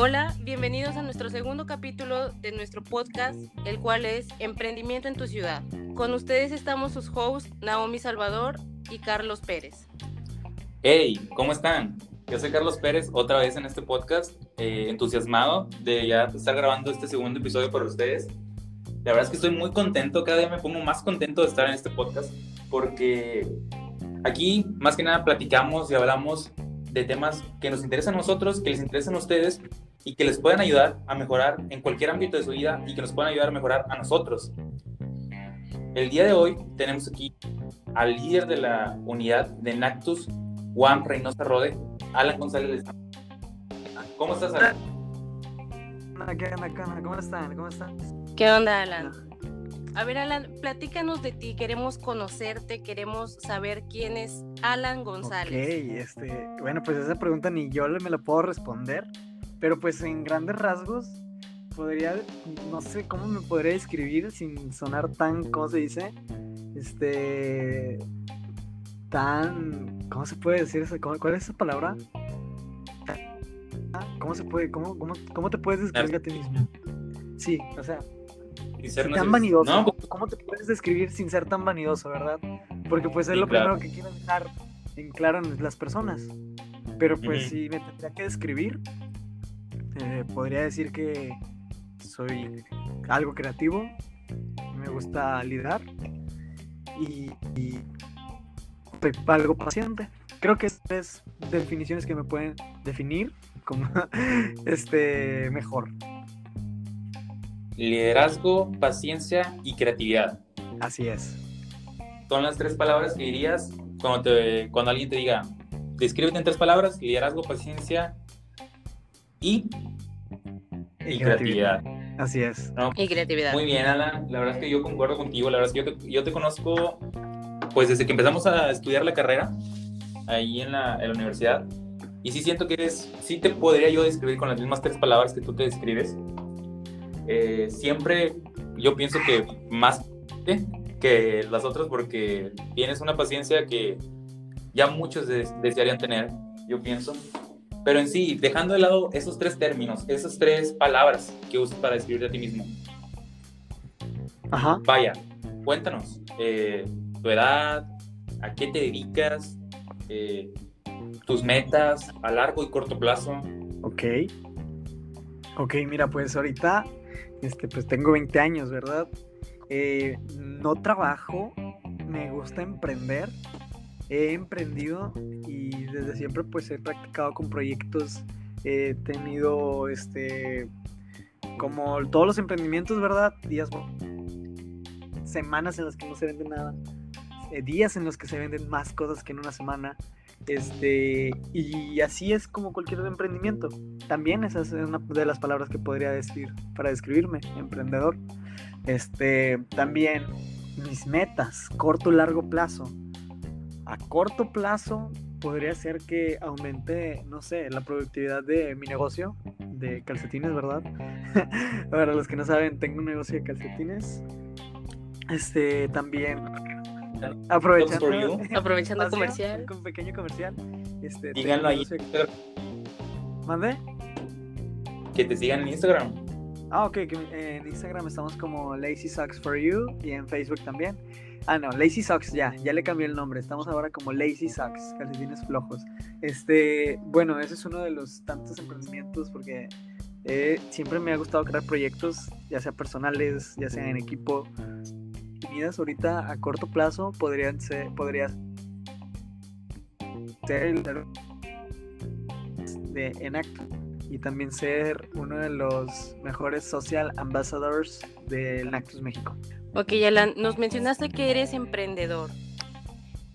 Hola, bienvenidos a nuestro segundo capítulo de nuestro podcast, el cual es Emprendimiento en tu ciudad. Con ustedes estamos sus hosts Naomi Salvador y Carlos Pérez. Hey, ¿cómo están? Yo soy Carlos Pérez, otra vez en este podcast, eh, entusiasmado de ya estar grabando este segundo episodio para ustedes. La verdad es que estoy muy contento, cada día me pongo más contento de estar en este podcast, porque aquí más que nada platicamos y hablamos de temas que nos interesan a nosotros, que les interesan a ustedes y que les puedan ayudar a mejorar en cualquier ámbito de su vida y que nos puedan ayudar a mejorar a nosotros. El día de hoy tenemos aquí al líder de la unidad de Nactus, Juan Reynosa Rode, Alan González. ¿Cómo estás, Alan? ¿Qué onda, ¿Cómo están? ¿Cómo están? ¿Qué onda, Alan? A ver, Alan, platícanos de ti. Queremos conocerte, queremos saber quién es Alan González. Ok, este, bueno, pues esa pregunta ni yo me la puedo responder, pero pues en grandes rasgos podría, no sé cómo me podría describir sin sonar tan, ¿cómo se dice? Este, tan, ¿cómo se puede decir eso? ¿Cuál es esa palabra? ¿Cómo se puede, cómo, cómo, cómo te puedes describir a ti mismo? Sí, o sea, tan vanidoso. Pues, ¿Cómo te puedes describir sin ser tan vanidoso, verdad? Porque pues es lo primero que quiero dejar en claro en las personas. Pero pues si me tendría que describir, eh, podría decir que soy algo creativo, me gusta liderar y, soy algo paciente. Creo que estas tres definiciones que me pueden definir como este mejor liderazgo, paciencia y creatividad. Así es. Son las tres palabras que dirías cuando, te, cuando alguien te diga, descríbete en tres palabras, liderazgo, paciencia y, y, creatividad. Así es. y creatividad. Muy bien, Alan. La verdad es que yo concuerdo contigo. La verdad es que yo te, yo te conozco, pues desde que empezamos a estudiar la carrera, ahí en la, en la universidad. Y sí siento que eres, sí te podría yo describir con las mismas tres palabras que tú te describes. Eh, siempre yo pienso que más que las otras porque tienes una paciencia que ya muchos desearían tener, yo pienso. Pero en sí, dejando de lado esos tres términos, esas tres palabras que usas para describirte a ti mismo. Ajá. Vaya, cuéntanos eh, tu edad, a qué te dedicas, eh, tus metas a largo y corto plazo. Ok. Ok, mira, pues ahorita este, pues tengo 20 años, ¿verdad? Eh, no trabajo, me gusta emprender. He emprendido y desde siempre pues he practicado con proyectos. He tenido este como todos los emprendimientos, ¿verdad? Días, semanas en las que no se vende nada, eh, días en los que se venden más cosas que en una semana. Este, y así es como cualquier emprendimiento. También esa es una de las palabras que podría decir para describirme, emprendedor. Este, también mis metas, corto largo plazo. A corto plazo podría ser que aumente, no sé, la productividad de mi negocio de calcetines, ¿verdad? Para los que no saben, tengo un negocio de calcetines. Este, también Aprovechando, aprovechando comercial. Con pequeño comercial. Este, Díganlo ahí. ¿Mande? Que te sigan en Instagram. Ah, ok. en Instagram estamos como Lazy Socks for You y en Facebook también. Ah, no, Lazy Socks, ya, ya le cambié el nombre. Estamos ahora como Lazy Socks, calcetines flojos. Este, bueno, ese es uno de los tantos emprendimientos porque eh, siempre me ha gustado crear proyectos, ya sea personales, ya sea en equipo ahorita a corto plazo podrían ser, podría ser de Enact y también ser uno de los mejores social ambassadors de Enactus México. Ok, Alan, nos mencionaste que eres emprendedor.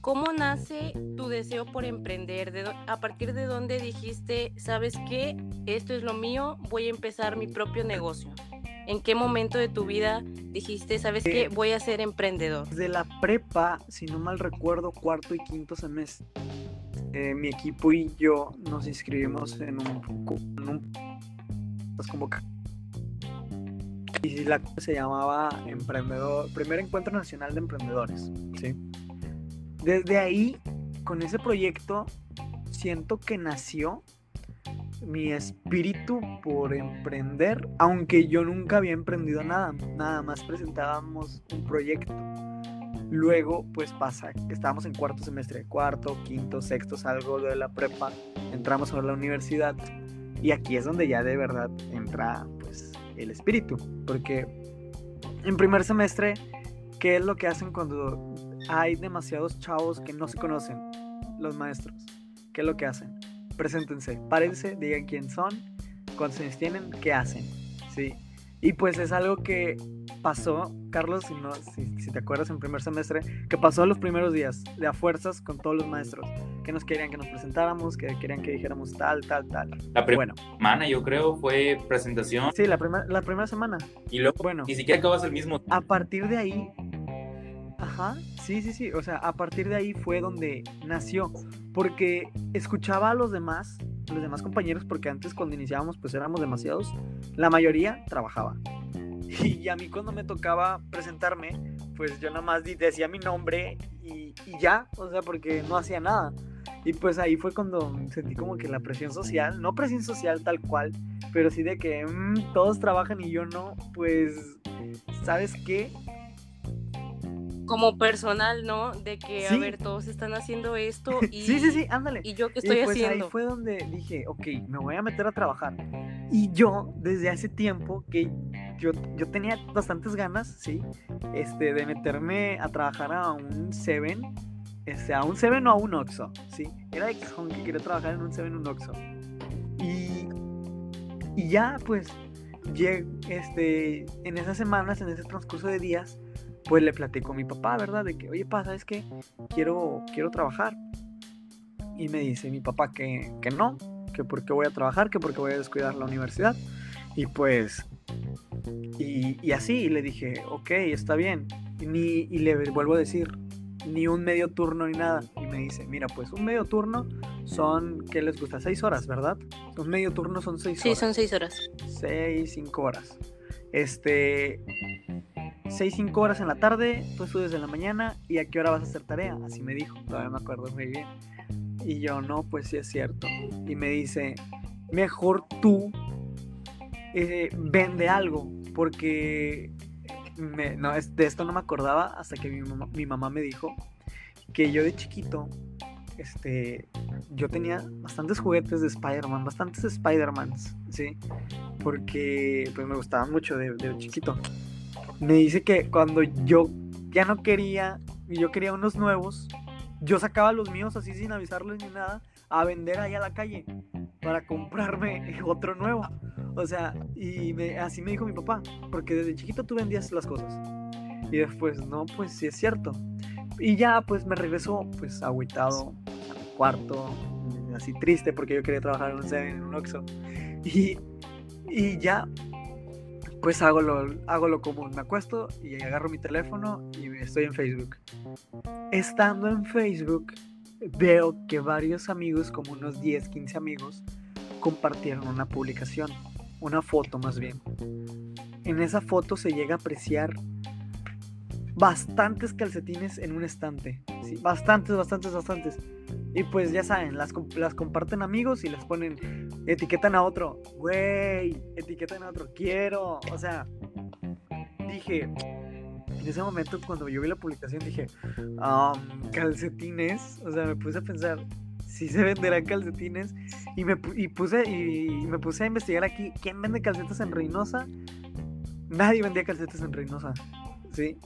¿Cómo nace tu deseo por emprender? ¿De ¿A partir de dónde dijiste, sabes qué, esto es lo mío, voy a empezar mi propio negocio? ¿En qué momento de tu vida dijiste, sabes qué, voy a ser emprendedor? Desde la prepa, si no mal recuerdo, cuarto y quinto semestre, eh, mi equipo y yo nos inscribimos en un, en pues y la se llamaba Emprendedor, Primer Encuentro Nacional de Emprendedores, ¿sí? Desde ahí, con ese proyecto, siento que nació mi espíritu por emprender, aunque yo nunca había emprendido nada, nada más presentábamos un proyecto. Luego, pues pasa estábamos en cuarto semestre, cuarto, quinto, sexto, salgo de la prepa, entramos a la universidad y aquí es donde ya de verdad entra el espíritu, porque en primer semestre, ¿qué es lo que hacen cuando hay demasiados chavos que no se conocen? Los maestros, ¿qué es lo que hacen? preséntense, párense, digan quién son, cuántos años tienen, qué hacen, ¿sí? Y pues es algo que pasó, Carlos, si, no, si, te acuerdas en primer semestre, que pasó los primeros días, de a fuerzas con todos los maestros, que nos querían que nos presentáramos, que querían que dijéramos tal, tal, tal. La primera semana, yo creo, fue presentación. Sí, la, la primera semana. Y luego, bueno, ni siquiera acabas el mismo. A partir de ahí, Ajá, sí, sí, sí. O sea, a partir de ahí fue donde nació. Porque escuchaba a los demás, los demás compañeros, porque antes cuando iniciábamos pues éramos demasiados. La mayoría trabajaba. Y a mí cuando me tocaba presentarme, pues yo nada más decía mi nombre y, ya, o sea, porque no hacía nada. Y pues ahí fue cuando sentí como que la presión social, no presión social tal cual, pero sí de que mm, todos trabajan y yo no, pues, ¿sabes qué? como personal, ¿no? De que, a ver, todos están haciendo esto y... sí, sí, sí, ándale. ¿Y yo qué estoy pues haciendo? Ahí fue donde dije, ok, me voy a meter a trabajar. Y yo, desde hace tiempo, que yo, yo tenía bastantes ganas, ¿sí? Este, de meterme a trabajar a un Seven, este, a un Seven o a un Oxxo, ¿sí? Era de que quería trabajar en un Seven o un Oxxo. Y, y ya, pues, llegué, este, en esas semanas, en ese transcurso de días, pues le platico a mi papá, ¿verdad? De que, oye, papá, ¿sabes qué? Quiero, quiero trabajar. Y me dice mi papá que, que no, que porque voy a trabajar, que porque voy a descuidar la universidad. Y pues, y, y así, le dije, ok, está bien. Y, ni, y le vuelvo a decir, ni un medio turno ni nada. Y me dice, mira, pues un medio turno son, ¿qué les gusta? Seis horas, ¿verdad? Un medio turno son seis horas. Sí, son seis horas. Seis, cinco horas. Este, 6, 5 horas en la tarde, tú estudias en la mañana y a qué hora vas a hacer tarea. Así me dijo, todavía me acuerdo muy bien. Y yo, no, pues sí es cierto. Y me dice, mejor tú eh, vende algo, porque no, de esto no me acordaba hasta que mi mamá, mi mamá me dijo que yo de chiquito, este, yo tenía bastantes juguetes de Spider-Man, bastantes Spider-Mans, ¿sí? Porque pues me gustaban mucho de, de chiquito me dice que cuando yo ya no quería, y yo quería unos nuevos, yo sacaba los míos así sin avisarles ni nada, a vender ahí a la calle para comprarme otro nuevo. O sea, y así me dijo mi papá, porque desde chiquito tú vendías las cosas. Y después, no, pues sí es cierto. Y ya, pues me regresó, pues agüitado a mi cuarto, así triste, porque yo quería trabajar en un en un Oxxo. Y, y ya, pues hago lo, hago lo común, me acuesto y agarro mi teléfono y estoy en Facebook. Estando en Facebook, veo que varios amigos, como unos 10, 15 amigos, compartieron una publicación, una foto más bien. En esa foto se llega a apreciar bastantes calcetines en un estante. ¿sí? Bastantes, bastantes, bastantes. Y pues ya saben, las, las comparten amigos y las ponen, etiquetan a otro, güey, etiquetan a otro, quiero. O sea, dije, en ese momento cuando yo vi la publicación dije, calcetines, o sea, me puse a pensar, si se venderán calcetines y me, y puse, y me puse a investigar aquí, ¿quién vende calcetas en Reynosa? Nadie vendía calcetas en Reynosa, ¿sí?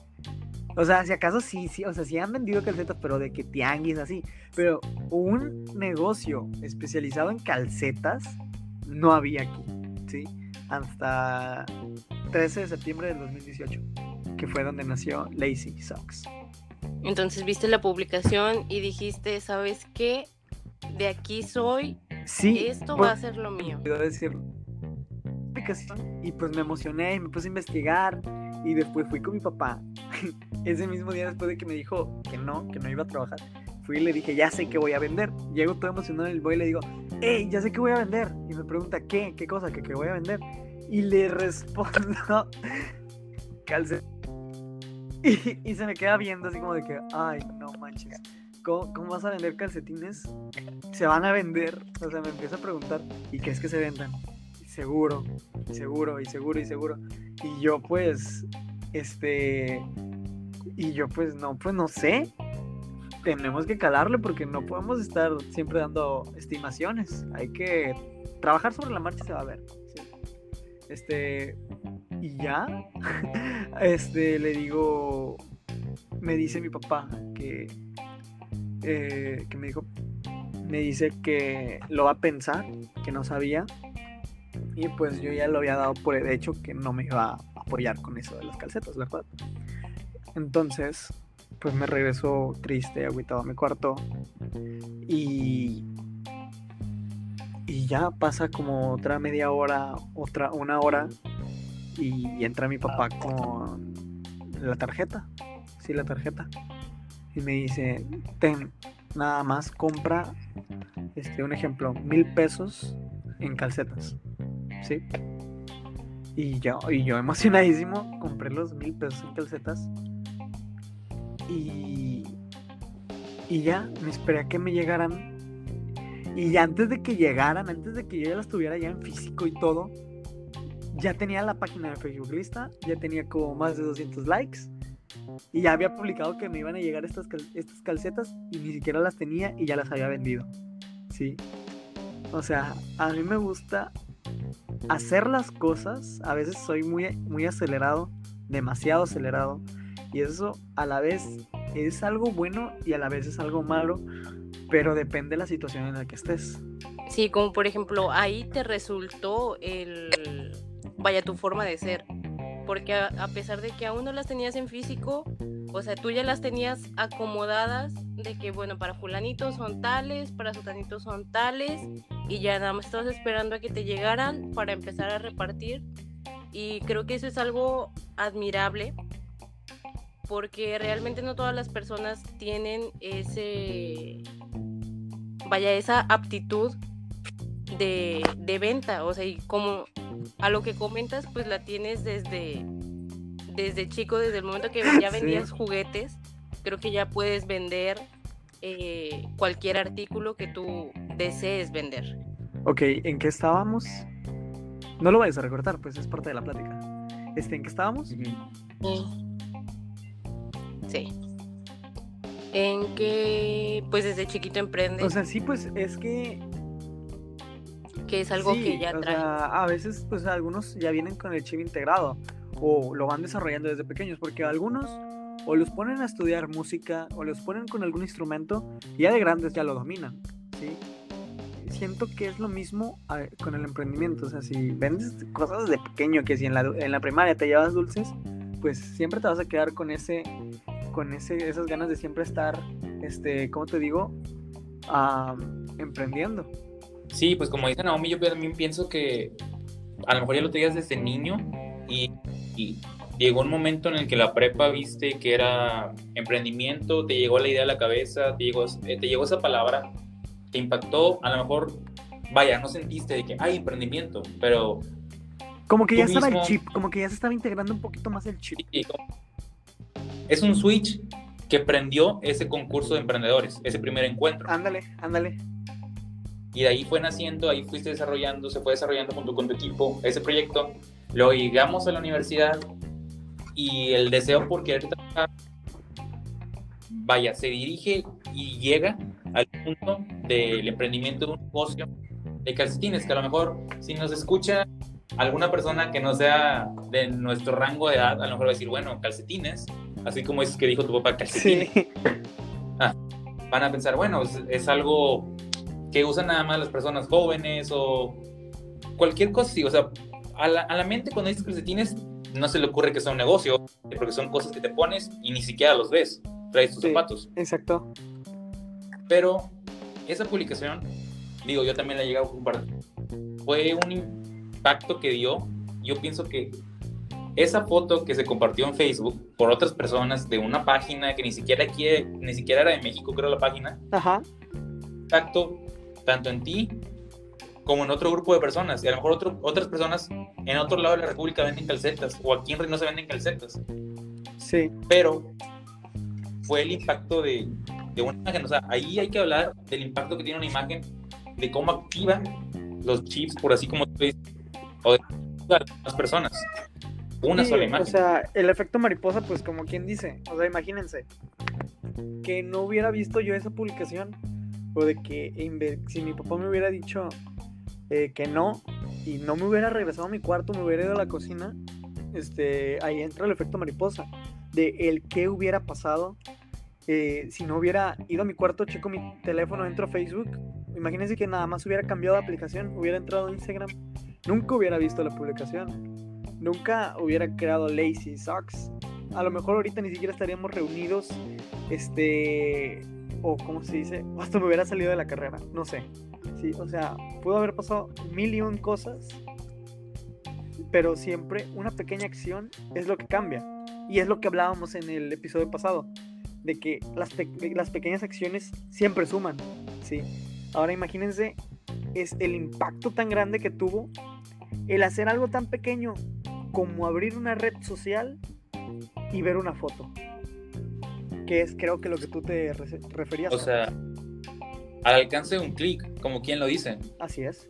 O sea, si acaso sí, sí, o sea, sí han vendido calcetas, pero de que tianguis así. Pero un negocio especializado en calcetas no había aquí, ¿sí? Hasta 13 de septiembre del 2018, que fue donde nació Lazy Socks. Entonces viste la publicación y dijiste, ¿sabes qué? De aquí soy. Sí. Esto va a ser lo mío. decir y pues me emocioné y me puse a investigar y después fui con mi papá. Ese mismo día después de que me dijo que no, que no iba a trabajar, fui y le dije, ya sé que voy a vender. Llego todo emocionado y voy y le digo, hey, ya sé que voy a vender. Y me pregunta, ¿qué? ¿Qué cosa? ¿Qué, voy a vender? Y le respondo, calce. Y, y, se me queda viendo así como de que, ay, no manches. ¿cómo, ¿cómo, vas a vender calcetines? Se van a vender. O sea, me empieza a preguntar, ¿y qué es que se vendan? seguro, seguro, y seguro, y seguro. Y yo pues, este, y yo pues no, pues no sé. Tenemos que calarle porque no podemos estar siempre dando estimaciones. Hay que trabajar sobre la marcha, se va a ver. Este, y ya, este, le digo, me dice mi papá que, eh, que me dijo, me dice que lo va a pensar, que no sabía, y pues yo ya lo había dado por el hecho que no me iba a apoyar con eso de las calcetas, ¿verdad? Entonces, pues me regresó triste, agüitado a mi cuarto. Y. Y ya pasa como otra media hora, otra una hora. Y, entra mi papá con la tarjeta. Sí, la tarjeta. Y me dice: Ten, nada más compra, este, un ejemplo, mil pesos en calcetas. ¿sí? Y yo, y yo emocionadísimo, compré los mil pesos en calcetas. Y, y ya, me esperé a que me llegaran. Y antes de que llegaran, antes de que yo ya las tuviera ya en físico y todo, ya tenía la página de Facebook lista, ya tenía como más de 200 likes. Y ya había publicado que me iban a llegar estas, estas calcetas y ni siquiera las tenía y ya las había vendido. Sí. O sea, a mí me gusta hacer las cosas, a veces soy muy, muy acelerado, demasiado acelerado, y eso a la vez es algo bueno y a la vez es algo malo, pero depende de la situación en la que estés. Sí, como por ejemplo, ahí te resultó el, vaya, tu forma de ser, porque a, pesar de que aún no las tenías en físico, o sea, tú ya las tenías acomodadas de que, bueno, para fulanitos son tales, para sutanitos son tales, y ya nada más estabas esperando a que te llegaran para empezar a repartir. Y creo que eso es algo admirable, porque realmente no todas las personas tienen ese, vaya, esa aptitud de, de venta, o sea, y como a lo que comentas, pues la tienes desde, desde chico, desde el momento que ya vendías juguetes, creo que ya puedes vender eh, cualquier artículo que tú desees vender. Ok, ¿en qué estábamos? No lo vayas a recortar, pues es parte de la plática. Este, ¿En qué estábamos? Sí. En que, pues desde chiquito emprende. O sea, sí, pues es que que es algo que ya trae. a veces, pues algunos ya vienen con el chip integrado o lo van desarrollando desde pequeños, porque algunos o los ponen a estudiar música o los ponen con algún instrumento y ya de grandes ya lo dominan, ¿sí? Siento que es lo mismo con el emprendimiento, o sea, si vendes cosas desde pequeño, que si en la, en la primaria te llevas dulces, pues siempre te vas a quedar con ese con ese, esas ganas de siempre estar, este, ¿cómo te digo? emprendiendo. Sí, pues como dice Naomi, yo también pienso que a lo mejor ya lo tenías desde niño y, llegó un momento en el que la prepa viste que era emprendimiento, te llegó la idea a la cabeza, te llegó, eh, te llegó esa palabra, te impactó, a lo mejor, vaya, no sentiste de que hay emprendimiento, pero... Como que ya estaba el chip, como que ya se estaba integrando un poquito más el chip. Es un switch que prendió ese concurso de emprendedores, ese primer encuentro. Ándale, ándale. Y de ahí fue naciendo, ahí fuiste desarrollando, se fue desarrollando junto con tu equipo ese proyecto. Luego llegamos a la universidad y el deseo por querer trabajar, vaya, se dirige y llega al punto del emprendimiento de un negocio de calcetines, que a lo mejor si nos escucha alguna persona que no sea de nuestro rango de edad, a lo mejor va a decir, bueno, calcetines, así como es que dijo tu papá, calcetines. Ah, van a pensar, bueno, es algo que usan nada más las personas jóvenes o cualquier cosa así. O sea, a la, a la mente cuando dices calcetines no se le ocurre que sea un negocio, porque son cosas que te pones y ni siquiera los ves. Traes tus zapatos. Exacto. Pero esa publicación, digo, yo también la he llegado a compartir. Fue un impacto que dio. Yo pienso que esa foto que se compartió en Facebook por otras personas de una página que ni siquiera aquí, ni siquiera era de México, creo la página. Ajá. Impacto tanto en ti como en otro grupo de personas. Y a lo mejor otro, otras personas en otro lado de la República venden calcetas o aquí en Reynosa venden calcetas. Sí. Pero fue el impacto de de una imagen. O sea, ahí hay que hablar del impacto que tiene una imagen, de cómo activa los chips, por así como tú dices, o de las personas. Una sola imagen. O sea, el efecto mariposa, pues como quien dice, o sea, imagínense que no hubiera visto yo esa publicación o de que si mi papá me hubiera dicho eh, que no y no me hubiera regresado a mi cuarto, me hubiera ido a la cocina, este, ahí entra el efecto mariposa de el qué hubiera pasado eh, si no hubiera ido a mi cuarto, checo mi teléfono, entro a Facebook. Imagínense que nada más hubiera cambiado de aplicación, hubiera entrado a Instagram, nunca hubiera visto la publicación, nunca hubiera creado Lazy Socks. A lo mejor ahorita ni siquiera estaríamos reunidos, este, o como se dice, hasta me hubiera salido de la carrera, no sé. Sí, o sea, pudo haber pasado mil y un cosas, pero siempre una pequeña acción es lo que cambia. Y es lo que hablábamos en el episodio pasado de que las, las pequeñas acciones siempre suman, ¿sí? Ahora imagínense es el impacto tan grande que tuvo el hacer algo tan pequeño como abrir una red social y ver una foto. Que es creo que lo que tú te referías. O sea, al alcance de un clic, como quien lo dice. Así es.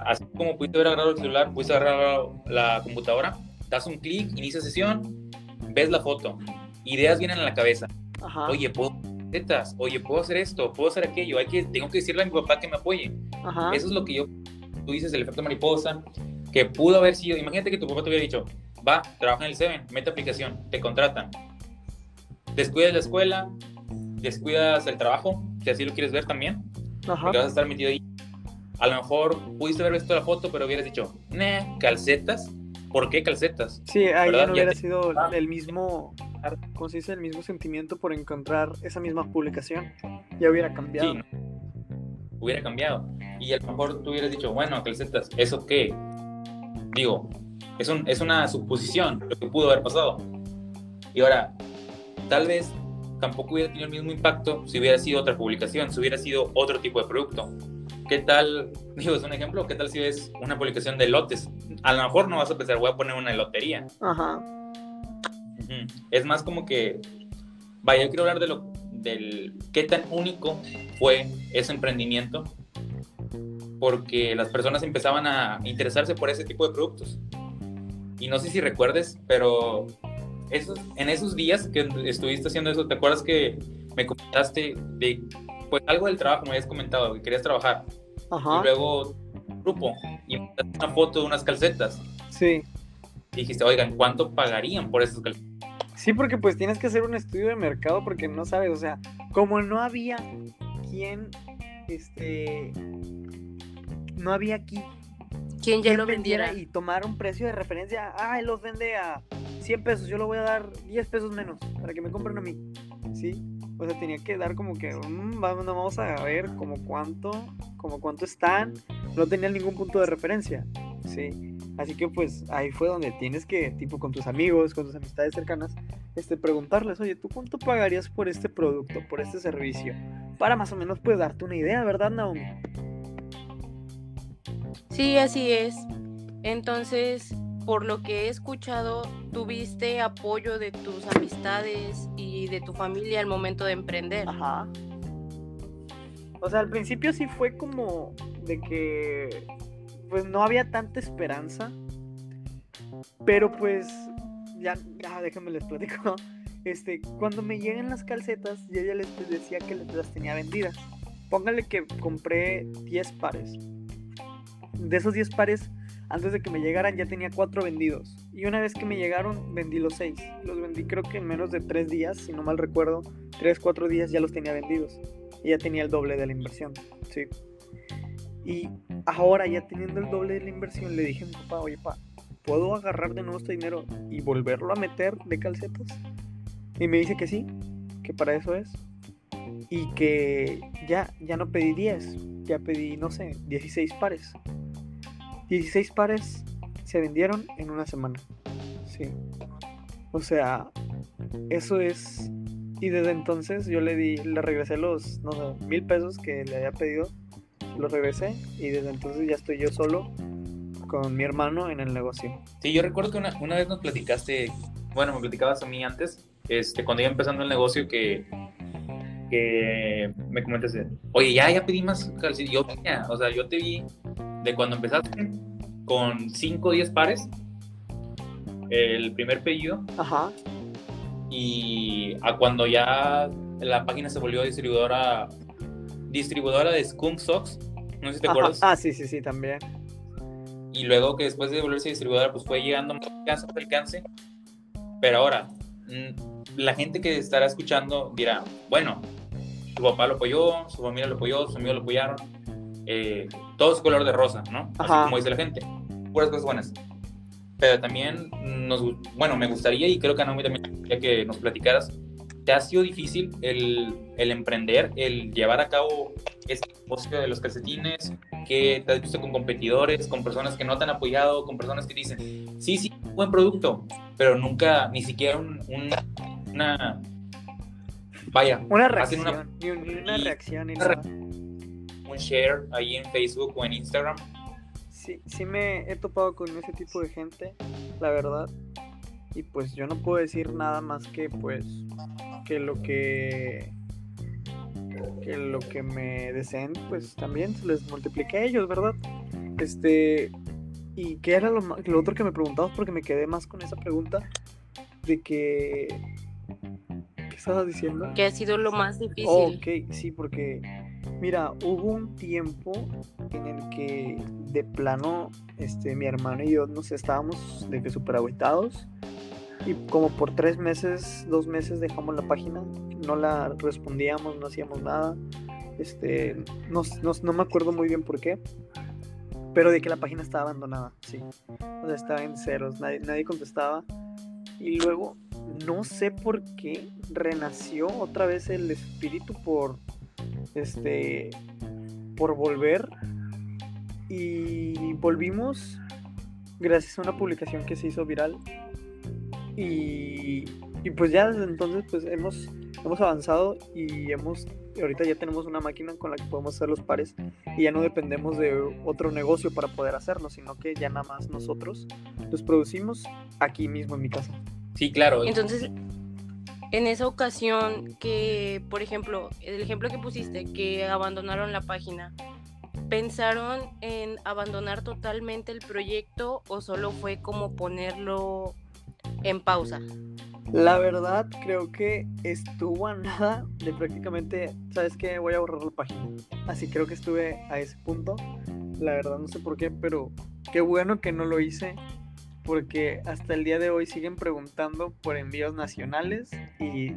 Así como pudiste haber agarrado el celular, pudiste agarrar la computadora, das un clic, inicia sesión, ves la foto, ideas vienen a la cabeza. Oye, puedo tetas, oye, puedo hacer esto, puedo hacer aquello, hay que, tengo que decirle a mi papá que me apoye. Eso es lo que yo, tú dices, el efecto mariposa, que pudo haber sido, imagínate que tu papá te hubiera dicho, va, trabaja en el Seven, mete aplicación, te contratan. Descuidas la escuela, descuidas el trabajo, si así lo quieres ver también, Ajá. porque vas a estar metido ahí. A lo mejor pudiste haber visto la foto, pero hubieras dicho, ne, calcetas, ¿por qué calcetas? Sí, ahí no hubiera sido el mismo, ¿cómo se dice? El mismo sentimiento por encontrar esa misma publicación. Ya hubiera cambiado. Sí, hubiera cambiado. Y a lo mejor tú hubieras dicho, bueno, calcetas, ¿eso qué? Digo, es, un, es una suposición lo que pudo haber pasado. Y ahora, tal vez tampoco hubiera tenido el mismo impacto si hubiera sido otra publicación, si hubiera sido otro tipo de producto. ¿Qué tal? Digo, es un ejemplo. ¿Qué tal si ves una publicación de lotes? A lo mejor no vas a pensar, voy a poner una lotería. Ajá. Es más como que, vaya, yo quiero hablar de lo, del qué tan único fue ese emprendimiento, porque las personas empezaban a interesarse por ese tipo de productos. Y no sé si recuerdes, pero esos, en esos días que estuviste haciendo eso, ¿te acuerdas que me comentaste de pues algo del trabajo me habías comentado que querías trabajar y luego grupo y una foto de unas calcetas. Sí. dijiste, oigan, ¿cuánto pagarían por esas calcetas? Sí, porque pues tienes que hacer un estudio de mercado porque no sabes, o sea, como no había quien, este, no había aquí quien ya lo vendiera y tomar un precio de referencia, ah, él los vende a 100 pesos, yo lo voy a dar 10 pesos menos para que me compren a mí, ¿sí? O sea, tenía que dar como que, mm, vamos, vamos a ver como cuánto, como cuánto están. No tenía ningún punto de referencia, ¿sí? Así que pues ahí fue donde tienes que, tipo con tus amigos, con tus amistades cercanas, este, preguntarles, oye, ¿tú cuánto pagarías por este producto, por este servicio? Para más o menos pues darte una idea, ¿verdad, Naomi? Sí, así es. Entonces, por lo que he escuchado, tuviste apoyo de tus amistades y de tu familia al momento de emprender. Ajá. O sea, al principio sí fue como de que pues no había tanta esperanza. Pero pues ya, ya déjenme les platico. Este, cuando me llegan las calcetas, yo ya les decía que las tenía vendidas. Póngale que compré 10 pares. De esos 10 pares, antes de que me llegaran ya tenía cuatro vendidos. Y una vez que me llegaron, vendí los seis. Los vendí creo que en menos de tres días, si no mal recuerdo. Tres, cuatro días ya los tenía vendidos. Y ya tenía el doble de la inversión. Sí. Y ahora ya teniendo el doble de la inversión, le dije a mi papá, oye, pa, ¿puedo agarrar de nuevo este dinero y volverlo a meter de calcetas? Y me dice que sí, que para eso es. Y que ya, ya no pedí 10, ya pedí, no sé, 16 pares. 16 pares se vendieron en una semana. Sí. O sea, eso es. Y desde entonces yo le di, le regresé los, no sé, mil pesos que le había pedido. Los regresé y desde entonces ya estoy yo solo con mi hermano en el negocio. Sí, yo recuerdo que una, una vez nos platicaste, bueno, me platicabas a mí antes, este, cuando iba empezando el negocio, que que me comentaste, oye, ya, ya pedí más. Yo, o sea, yo te vi de cuando empezaste con 5 o 10 pares, el primer pedido. Ajá. Y a cuando ya la página se volvió distribuidora distribuidora de Skunk Socks. No sé si te acuerdas. Ah, sí, sí, sí, también. Y luego que después de volverse distribuidora, pues fue llegando más alcance. Pero ahora, mm, la gente que estará escuchando dirá, bueno, su papá lo apoyó, su familia lo apoyó, sus amigos lo apoyaron. Eh, todo es color de rosa, ¿no? Así como dice la gente. Puras cosas buenas. Pero también nos, bueno, me gustaría y creo que a Naomi también quería que nos platicaras ¿Te ha sido difícil el, el, emprender, el llevar a cabo este negocio de los calcetines? que te has visto con competidores, con personas que no te han apoyado, con personas que dicen, sí, sí, buen producto, pero nunca, ni siquiera un, una, vaya, una reacción, ni, una reacción, ni nada. Un share ahí en Facebook o en Instagram. Sí, sí me he topado con ese tipo de gente, la verdad. Y pues yo no puedo decir nada más que pues que lo que que lo que me deseen pues también se les multiplique a ellos, ¿verdad? Este y qué era lo, lo otro que me preguntabas porque me quedé más con esa pregunta de que ¿qué estabas diciendo? Que ha sido lo más difícil. ok, sí, porque mira, hubo un tiempo en el que de plano este mi hermano y yo nos estábamos de que súper agüitados y como por tres meses, dos meses dejamos la página, no la respondíamos, no hacíamos nada. Este, no, no, me acuerdo muy bien por qué, pero de que la página estaba abandonada, sí. O sea, estaba en ceros, nadie, nadie contestaba. Y luego, no sé por qué, renació otra vez el espíritu por, este, por volver. Y volvimos gracias a una publicación que se hizo viral y, pues ya desde entonces pues hemos, hemos avanzado y hemos ahorita ya tenemos una máquina con la que podemos hacer los pares y ya no dependemos de otro negocio para poder hacerlo, sino que ya nada más nosotros los producimos aquí mismo en mi casa. Sí, claro. Entonces, en esa ocasión que, por ejemplo, el ejemplo que pusiste, que abandonaron la página, ¿pensaron en abandonar totalmente el proyecto o solo fue como ponerlo en pausa? La verdad, creo que estuvo a nada de prácticamente, ¿sabes qué? Voy a borrar la página. Así creo que estuve a ese punto. La verdad, no sé por qué, pero qué bueno que no lo hice. Porque hasta el día de hoy siguen preguntando por envíos nacionales y,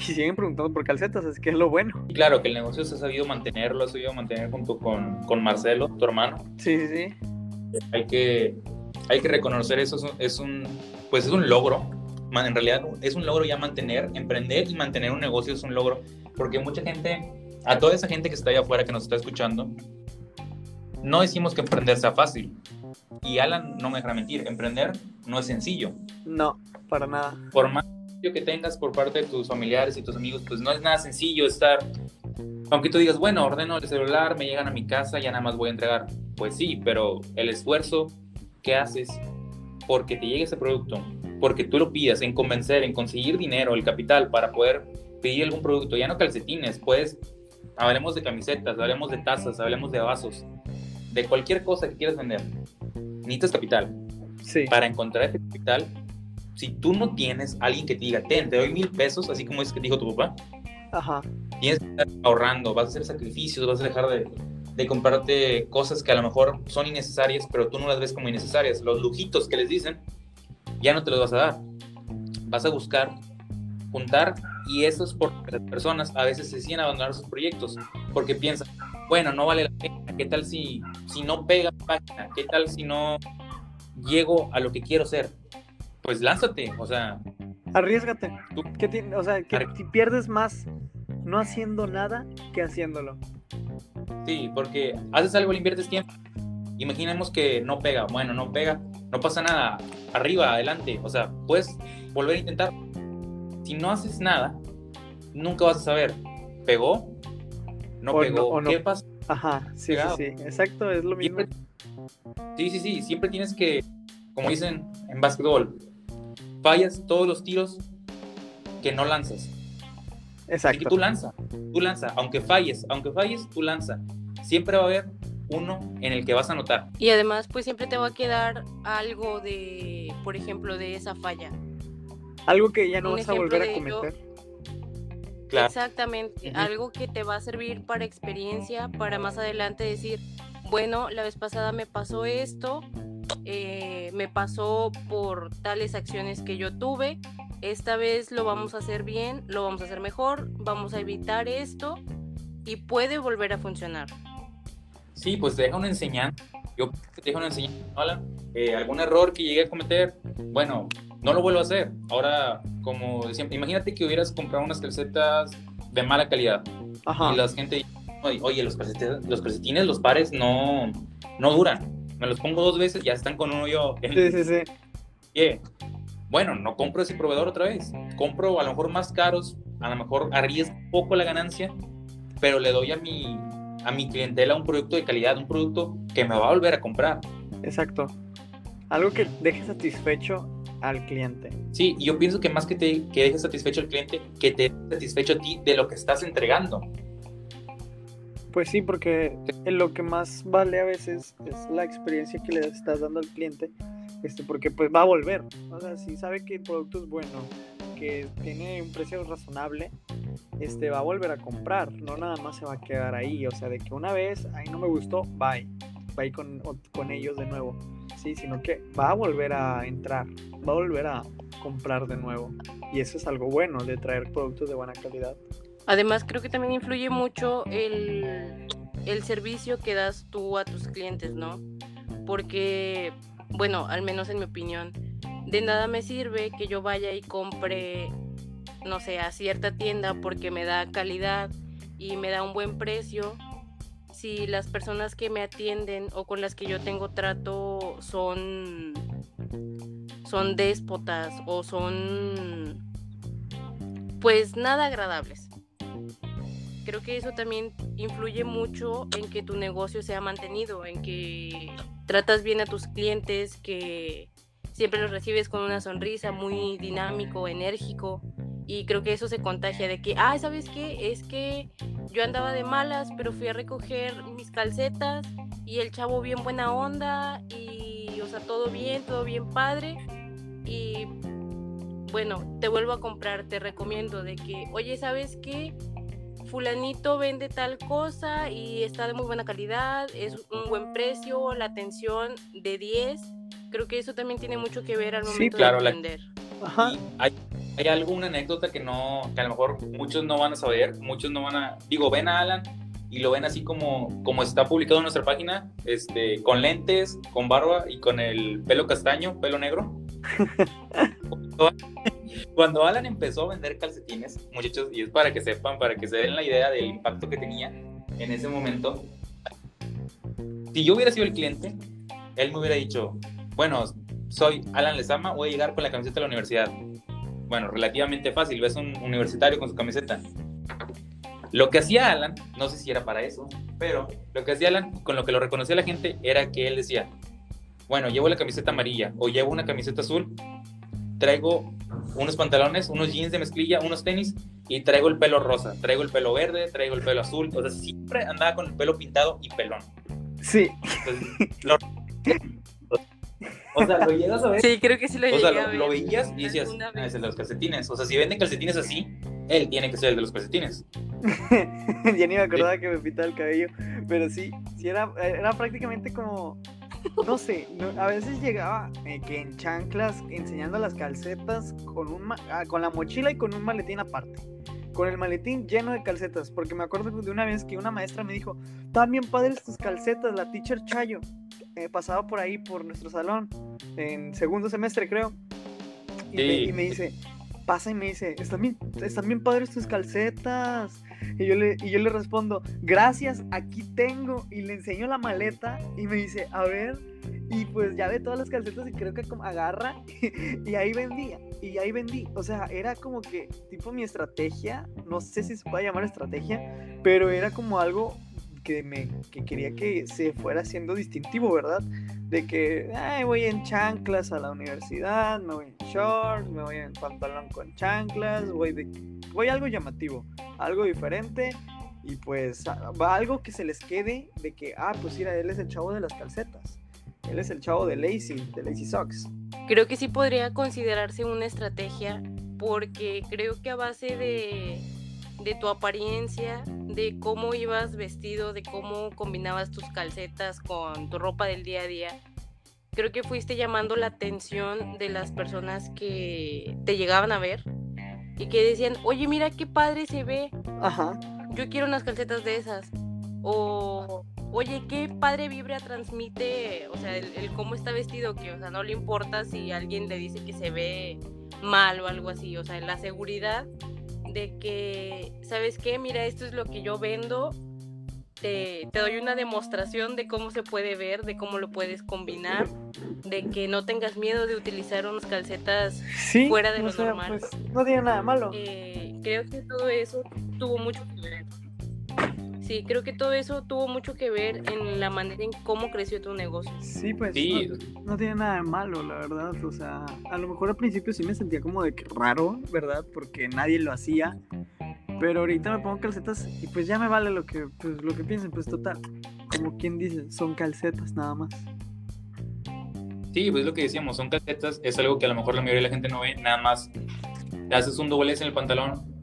siguen preguntando por calcetas, así que es lo bueno. Y claro, que el negocio se ha sabido mantenerlo, ha sabido mantener junto con, con Marcelo, tu hermano. Sí, sí, sí. Hay que, hay que reconocer eso, es un, pues es un logro. En realidad es un logro ya mantener, emprender y mantener un negocio es un logro, porque mucha gente, a toda esa gente que está allá afuera que nos está escuchando, no decimos que emprender sea fácil. Y Alan no me dejará mentir, emprender no es sencillo. No, para nada. Por más que tengas por parte de tus familiares y tus amigos, pues no es nada sencillo estar, aunque tú digas, bueno, ordeno el celular, me llegan a mi casa, ya nada más voy a entregar. Pues sí, pero el esfuerzo que haces porque te llegue ese producto, porque tú lo pidas, en convencer, en conseguir dinero, el capital para poder pedir algún producto, ya no calcetines, pues hablemos de camisetas, hablemos de tazas, hablemos de vasos, de cualquier cosa que quieras vender, necesitas capital. Sí. Para encontrar ese capital, si tú no tienes alguien que te diga, ten, te doy mil pesos, así como es que dijo tu papá, Ajá. tienes que estar ahorrando, vas a hacer sacrificios, vas a dejar de, de comprarte cosas que a lo mejor son innecesarias, pero tú no las ves como innecesarias. Los lujitos que les dicen, ya no te los vas a dar. Vas a buscar juntar y eso es porque las personas a veces se siguen abandonar sus proyectos porque piensan, bueno, no vale la pena, ¿qué tal si, si no pega la página? ¿Qué tal si no llego a lo que quiero ser? Pues lánzate, o sea... Arriesgate. ¿Tú? o sea, que si pierdes más no haciendo nada que haciéndolo. Sí, porque haces algo, le inviertes tiempo. Imaginemos que no pega. Bueno, no pega, no pasa nada. Arriba, adelante. O sea, puedes volver a intentar. Si no haces nada, nunca vas a saber. ¿Pegó? ¿No pegó? ¿Qué pasa? Ajá, sí, sí, sí, exacto, es lo mismo. sí, sí, sí, siempre tienes que, como dicen en básquetbol, fallas todos los tiros que no lanzas. Exacto. Y tú lanza, tú lanza, aunque falles, aunque falles, tú lanza. Siempre va a haber uno en el que vas a notar. Y además, pues siempre te va a quedar algo de, por ejemplo, de esa falla. Algo que ya no vas a volver a cometer. Exactamente, algo que te va a servir para experiencia, para más adelante decir, bueno, la vez pasada me pasó esto, eh, me pasó por tales acciones que yo tuve, esta vez lo vamos a hacer bien, lo vamos a hacer mejor, vamos a evitar esto y puede volver a funcionar. Sí, pues te deja una enseñanza. Yo te dejo una enseñanza, eh, algún error que llegué a cometer, bueno, no lo vuelvo a hacer. Ahora, como decía, imagínate que hubieras comprado unas calcetas de mala calidad y la gente oye, los calcetines, los calcetines, los pares no, no duran. Me los pongo dos veces, ya están con un hoyo. Sí, sí, sí. Bueno, no compro ese proveedor otra vez. Compro a lo mejor más caros, a lo mejor arriesgo poco la ganancia, pero le doy a mi, a mi clientela un producto de calidad, un producto que me va a volver a comprar. Exacto. Algo que deje satisfecho al cliente. Sí, yo pienso que más que te que deje satisfecho al cliente, que te deje satisfecho a ti de lo que estás entregando. Pues sí, porque lo que más vale a veces es la experiencia que le estás dando al cliente, este, porque pues va a volver. O sea, si sabe que el producto es bueno, que tiene un precio razonable, este, va a volver a comprar, no nada más se va a quedar ahí. O sea, de que una vez, ahí no me gustó, bye, bye con, con ellos de nuevo. Sí, sino que va a volver a entrar, va a volver a comprar de nuevo. Y eso es algo bueno de traer productos de buena calidad. Además, creo que también influye mucho el, el servicio que das tú a tus clientes, ¿no? Porque, bueno, al menos en mi opinión, de nada me sirve que yo vaya y compre, no sé, a cierta tienda porque me da calidad y me da un buen precio. Si las personas que me atienden o con las que yo tengo trato son son déspotas o son pues nada agradables creo que eso también influye mucho en que tu negocio sea mantenido, en que tratas bien a tus clientes, que siempre los recibes con una sonrisa, muy dinámico, enérgico. Y creo que eso se contagia de que, ah, ¿sabes qué? Es que yo andaba de malas, pero fui a recoger mis calcetas y el chavo bien buena onda y, o sea, todo bien, todo bien padre. Y bueno, te vuelvo a comprar, te recomiendo de que, oye, ¿sabes qué? fulanito vende tal cosa y está de muy buena calidad, es un buen precio, la atención de 10. Creo que eso también tiene mucho que ver al momento de vender. Hay, hay alguna anécdota que no, que a lo mejor muchos no van a saber, muchos no van a, digo, ven a Alan y lo ven así como, como está publicado en nuestra página, este, con lentes, con barba y con el pelo castaño, pelo negro. Cuando Alan empezó a vender calcetines, muchachos, y es para que sepan, para que se den la idea del impacto que tenía en ese momento, si yo hubiera sido el cliente, él me hubiera dicho, bueno, soy Alan Lezama, voy a llegar con la camiseta de la universidad. Bueno, relativamente fácil, ves un universitario con su camiseta. Lo que hacía Alan, no sé si era para eso, pero lo que hacía Alan, con lo que lo reconocía la gente, era que él decía, bueno, llevo la camiseta amarilla o llevo una camiseta azul, traigo unos pantalones, unos jeans de mezclilla, unos tenis y traigo el pelo rosa, traigo el pelo verde, traigo el pelo azul, o sea, siempre andaba con el pelo pintado y pelón. Sí. O sea, lo llegas a ver. Sí, creo que sí lo O sea, lo, veías y decías, ah, es el de los calcetines. O sea, si venden calcetines así, él tiene que ser el de los calcetines. ya ni me acordaba que me pintaba el cabello, pero sí, sí era, era prácticamente como no sé, a veces llegaba eh, que en chanclas enseñando las calcetas con, un ah, con la mochila y con un maletín aparte. Con el maletín lleno de calcetas, porque me acuerdo de una vez que una maestra me dijo, también padres tus calcetas, la teacher Chayo. Eh, pasaba por ahí, por nuestro salón, en segundo semestre creo. Y, me, dice, pasa y me dice, están bien, están bien padres tus calcetas. Y yo, le, y yo le respondo, gracias, aquí tengo. Y le enseño la maleta y me dice, a ver. Y pues ya ve todas las calcetas y creo que como agarra. y ahí vendía. Y ahí vendí. O sea, era como que tipo mi estrategia. No sé si se puede llamar estrategia. Pero era como algo que, me, que quería que se fuera siendo distintivo, ¿verdad? De que ay, voy en chanclas a la universidad, me voy en shorts, me voy en pantalón con chanclas, voy, de, voy algo llamativo, algo diferente y pues va algo que se les quede de que, ah, pues mira, él es el chavo de las calcetas, él es el chavo de Lazy, de Lazy Socks. Creo que sí podría considerarse una estrategia porque creo que a base de, de tu apariencia, de cómo ibas vestido, de cómo combinabas tus calcetas con tu ropa del día a día, creo que fuiste llamando la atención de las personas que te llegaban a ver y que decían, oye, mira qué padre se ve. Ajá yo quiero unas calcetas de esas. O, oye, qué padre vibra transmite, o sea, el, cómo está vestido, que, o sea, no le importa si alguien le dice que se ve mal o algo así, o sea, la seguridad de que, ¿sabes qué? Mira, esto es lo que yo vendo, te, te, doy una demostración de cómo se puede ver, de cómo lo puedes combinar, de que no tengas miedo de utilizar unas calcetas fuera de lo normal. Pues, no tiene nada malo. Eh, creo que todo eso tuvo mucho que ver. Sí, creo que todo eso tuvo mucho que ver en la manera en cómo creció tu negocio. Sí, pues No, tiene nada de malo, la verdad. O sea, a lo mejor al principio sí me sentía como de que raro, ¿verdad? Porque nadie lo hacía. Pero ahorita me pongo calcetas y pues ya me vale lo que, pues, lo que piensen, pues total. Como quien dice, son calcetas nada más. Sí, pues lo que decíamos, son calcetas, es algo que a lo mejor la mayoría de la gente no ve, nada más te haces un doblez en el pantalón,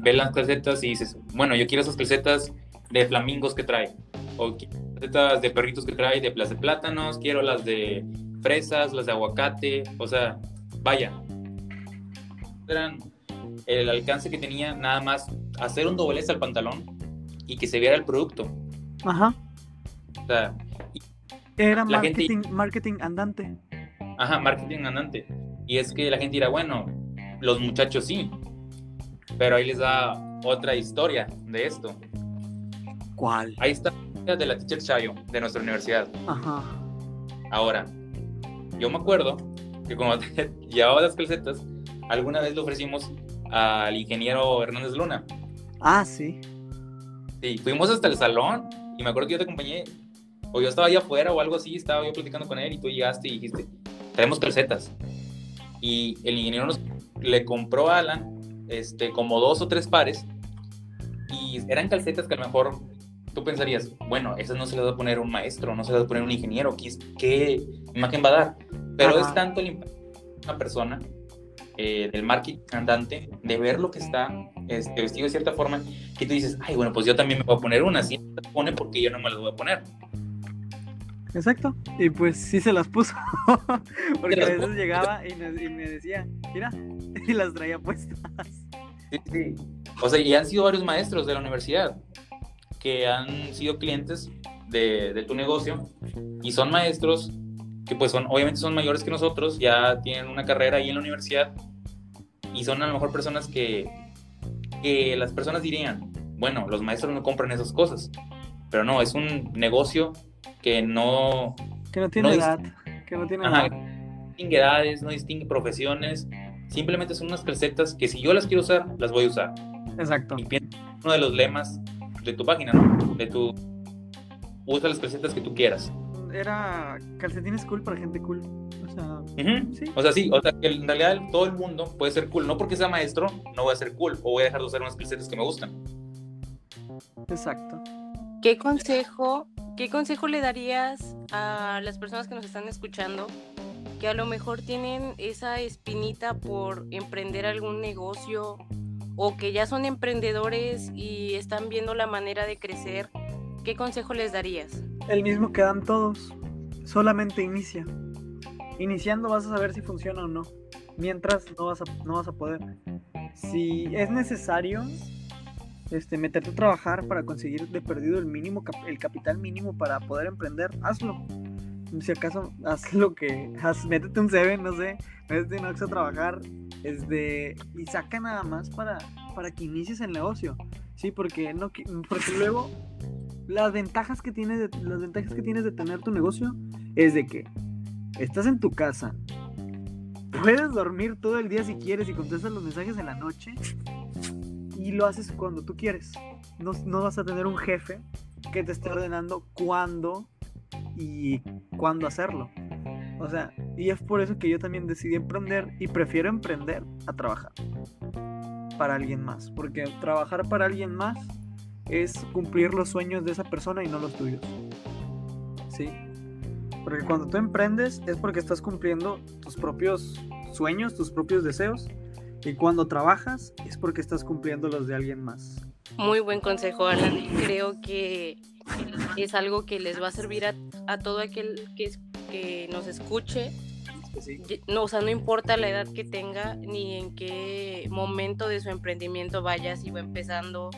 ves las calcetas y dices, bueno, yo quiero esas calcetas de flamingos que trae, o calcetas de perritos que trae, de las de plátanos, quiero las de fresas, las de aguacate, o sea, vaya. Eran el alcance que tenía nada más hacer un doblez al pantalón y que se viera el producto. Ajá. O sea, era marketing, marketing andante. Ajá, marketing andante. Y es que la gente dirá, bueno, los muchachos sí, pero ahí les da otra historia de esto. ¿Cuál? Ahí está de la Teacher Chayo de nuestra universidad. Ajá. Ahora, yo me acuerdo que cuando llevaba las calcetas, alguna vez le ofrecimos al ingeniero Hernández Luna. Ah, sí. Sí, fuimos hasta el salón y me acuerdo que yo te acompañé, o yo estaba allá afuera o algo así, estaba yo platicando con él y tú llegaste y dijiste, traemos calcetas. Y el ingeniero nos, le compró a Alan este, como dos o tres pares y eran calcetas que a lo mejor tú pensarías, bueno, esas no se las va a poner un maestro, no se las va a poner un ingeniero, ¿qué, qué imagen va a dar? Pero es tanto el impacto de una persona eh, del marketing andante, de ver lo que está este, vestido de cierta forma, que tú dices, ay, bueno, pues yo también me voy a poner una, si se pone porque yo no me las voy a poner. Exacto, y pues sí se las puso, porque a veces llegaba y me, decía, mira, y las traía puestas. Sí, sí. O sea, y han sido varios maestros de la universidad que han sido clientes de, de tu negocio y son maestros que pues son, obviamente son mayores que nosotros, ya tienen una carrera ahí en la universidad y son a lo mejor personas que, que las personas dirían, bueno, los maestros no compran esas cosas, pero no, es un negocio que no... Que no tiene edad, que no tiene edad. distingue edades, no distingue profesiones, simplemente son unas calcetas que si yo las quiero usar, las voy a usar. Exacto. Y uno de los lemas de tu página, ¿no? De tu... Usa las calcetas que tú quieras era calcetines cool para gente cool. O sea, ¿sí? o sea, sí, o sea, que en realidad todo el mundo puede ser cool. No porque sea maestro, no voy a ser cool o voy a dejar de usar unas calcetas que me gustan. Exacto. ¿Qué consejo, qué consejo le darías a las personas que nos están escuchando que a lo mejor tienen esa espinita por emprender algún negocio o que ya son emprendedores y están viendo la manera de crecer? ¿Qué consejo les darías? El mismo que dan todos. Solamente inicia. Iniciando vas a saber si funciona o no. Mientras no vas a, no vas a poder. Si es necesario este, meterte a trabajar para conseguir de perdido el mínimo el capital mínimo para poder emprender, hazlo. Si acaso haz lo que haz, métete un Seven, no sé, métete un Ox a trabajar, este, y saca nada más para, para que inicies el negocio. Sí, porque no porque luego las ventajas que tienes de, las ventajas que tienes de tener tu negocio es de que estás en tu casa, puedes dormir todo el día si quieres y contestas los mensajes en la noche y lo haces cuando tú quieres. No, no vas a tener un jefe que te esté ordenando cuándo y cuándo hacerlo. O sea, y es por eso que yo también decidí emprender y prefiero emprender a trabajar para alguien más. Porque trabajar para alguien más es cumplir los sueños de esa persona y no los tuyos. ¿Sí? Porque cuando tú emprendes es porque estás cumpliendo tus propios sueños, tus propios deseos. Y cuando trabajas es porque estás cumpliendo los de alguien más. Muy buen consejo, Alan. Creo que es algo que les va a servir a, a todo aquel que, que nos escuche. No, o sea, no importa la edad que tenga ni en qué momento de su emprendimiento vaya, si va empezando,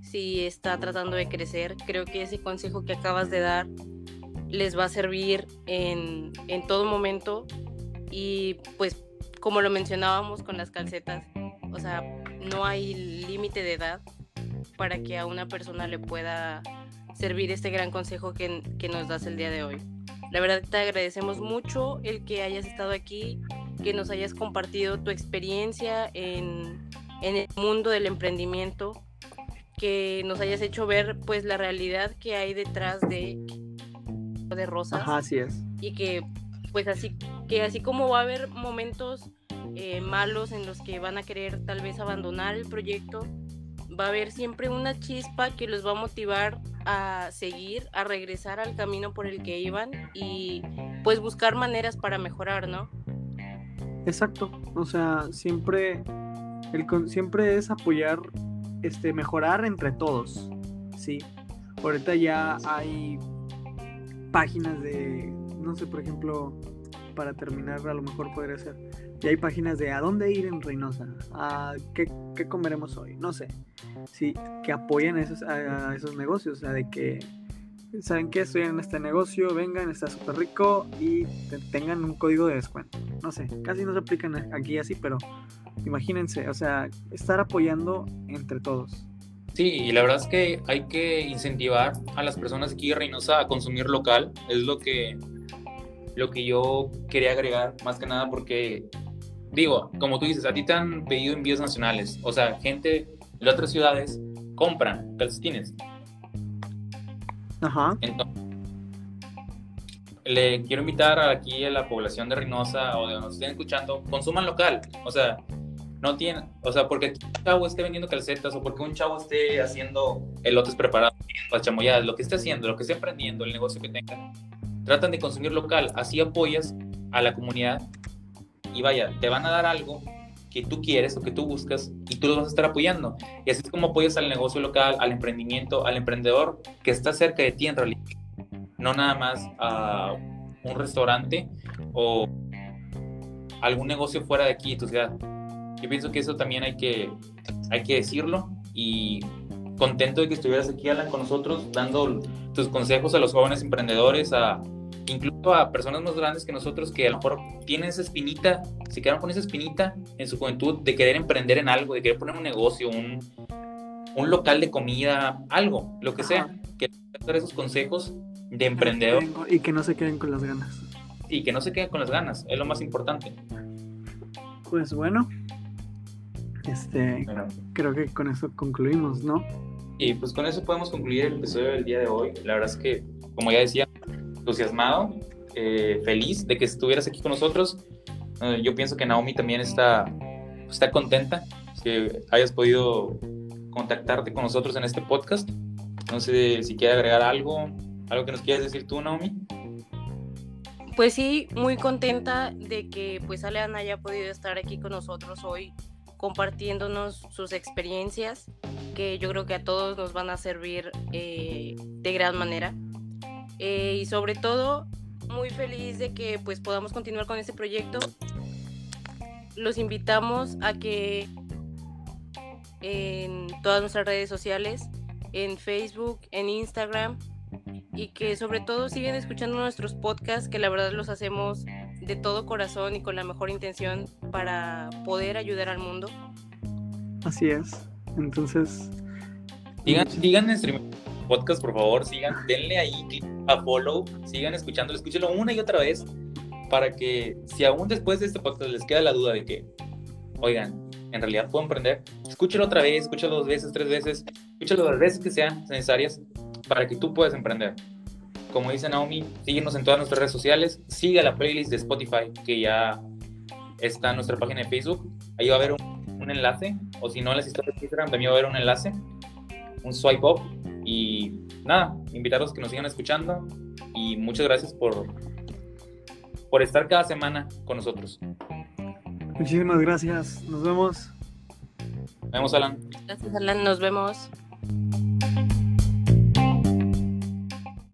si está tratando de crecer. Creo que ese consejo que acabas de dar les va a servir en, en todo momento. Y pues, como lo mencionábamos con las calcetas, o sea, no hay límite de edad para que a una persona le pueda servir este gran consejo que, que, nos das el día de hoy. La verdad te agradecemos mucho el que hayas estado aquí, que nos hayas compartido tu experiencia en, en el mundo del emprendimiento, que nos hayas hecho ver pues la realidad que hay detrás de, de Rosas. así es. Y que pues así, que así como va a haber momentos eh, malos en los que van a querer tal vez abandonar el proyecto, va a haber siempre una chispa que los va a motivar a seguir, a regresar al camino por el que iban y pues buscar maneras para mejorar, ¿no? Exacto, o sea, siempre, el, siempre es apoyar, este, mejorar entre todos, ¿sí? Ahorita ya hay páginas de, no sé, por ejemplo, para terminar, a lo mejor podría ser. Y hay páginas de a dónde ir en Reynosa, a qué, comeremos hoy, no sé. Sí, que apoyen a esos, a, esos negocios, o sea, de que, ¿saben qué? Estoy en este negocio, vengan, está súper rico y tengan un código de descuento. No sé, casi no se aplican aquí así, pero imagínense, o sea, estar apoyando entre todos. Sí, y la verdad es que hay que incentivar a las personas aquí de Reynosa a consumir local, es lo que lo que yo quería agregar, más que nada porque, digo, como tú dices, a ti te han pedido envíos nacionales, o sea, gente de otras ciudades compran calcetines. Ajá. Entonces, le quiero invitar aquí a la población de Reynosa o de donde nos estén escuchando, consuman local, o sea, no tienen, o sea, porque un chavo esté vendiendo calcetas o porque un chavo esté haciendo elotes preparados, las chamoyadas, lo que esté haciendo, lo que esté emprendiendo, el negocio que tenga, tratan de consumir local, así apoyas a la comunidad y vaya, te van a dar algo que tú quieres o que tú buscas y tú los vas a estar apoyando. Y así es como apoyas al negocio local, al emprendimiento, al emprendedor que está cerca de ti en realidad. No nada más a un restaurante o algún negocio fuera de aquí, de tu ciudad. Yo pienso que eso también hay que, hay que decirlo y contento de que estuvieras aquí, Alan, con nosotros, dando tus consejos a los jóvenes emprendedores, a incluso a personas más grandes que nosotros que a lo mejor tienen esa espinita, se quedaron con esa espinita en su juventud de querer emprender en algo, de querer poner un negocio, un, un local de comida, algo, lo que sea, que dar esos consejos de emprendedor. Y que no se queden con las ganas. Y que no se queden con las ganas, es lo más importante. Pues bueno, este, creo que con eso concluimos, ¿no? Y pues con eso podemos concluir el episodio del día de hoy. La verdad es que, como ya decía, entusiasmado, eh, feliz de que estuvieras aquí con nosotros. Eh, yo pienso que Naomi también está, está contenta que hayas podido contactarte con nosotros en este podcast. No sé si quieres agregar algo, algo que nos quieras decir tú, Naomi. Pues sí, muy contenta de que pues Aleana haya podido estar aquí con nosotros hoy compartiéndonos sus experiencias que yo creo que a todos nos van a servir eh, de gran manera. Eh, y sobre todo, muy feliz de que pues podamos continuar con este proyecto. Los invitamos a que en todas nuestras redes sociales, en Facebook, en Instagram, y que sobre todo sigan escuchando nuestros podcasts, que la verdad los hacemos de todo corazón y con la mejor intención para poder ayudar al mundo. Así es. Entonces. Sigan, sigan nuestro podcast, por favor. Sigan, denle ahí a follow. Sigan escuchándolo. Escúchenlo una y otra vez. Para que, si aún después de este podcast les queda la duda de que, oigan, en realidad puedo emprender, escúchelo otra vez, escúchalo dos veces, tres veces, escúchalo las veces que sean necesarias para que tú puedas emprender. Como dice Naomi, síguenos en todas nuestras redes sociales, sigue la playlist de Spotify que ya está en nuestra página de Facebook. Ahí va a haber un, enlace, o si no, en las historias de Instagram también va a haber un enlace, un swipe up. Y nada, invitarlos a que nos sigan escuchando y muchas gracias por, por estar cada semana con nosotros. Muchísimas gracias. Nos vemos. Nos vemos, Alan. Gracias, Alan. Nos vemos.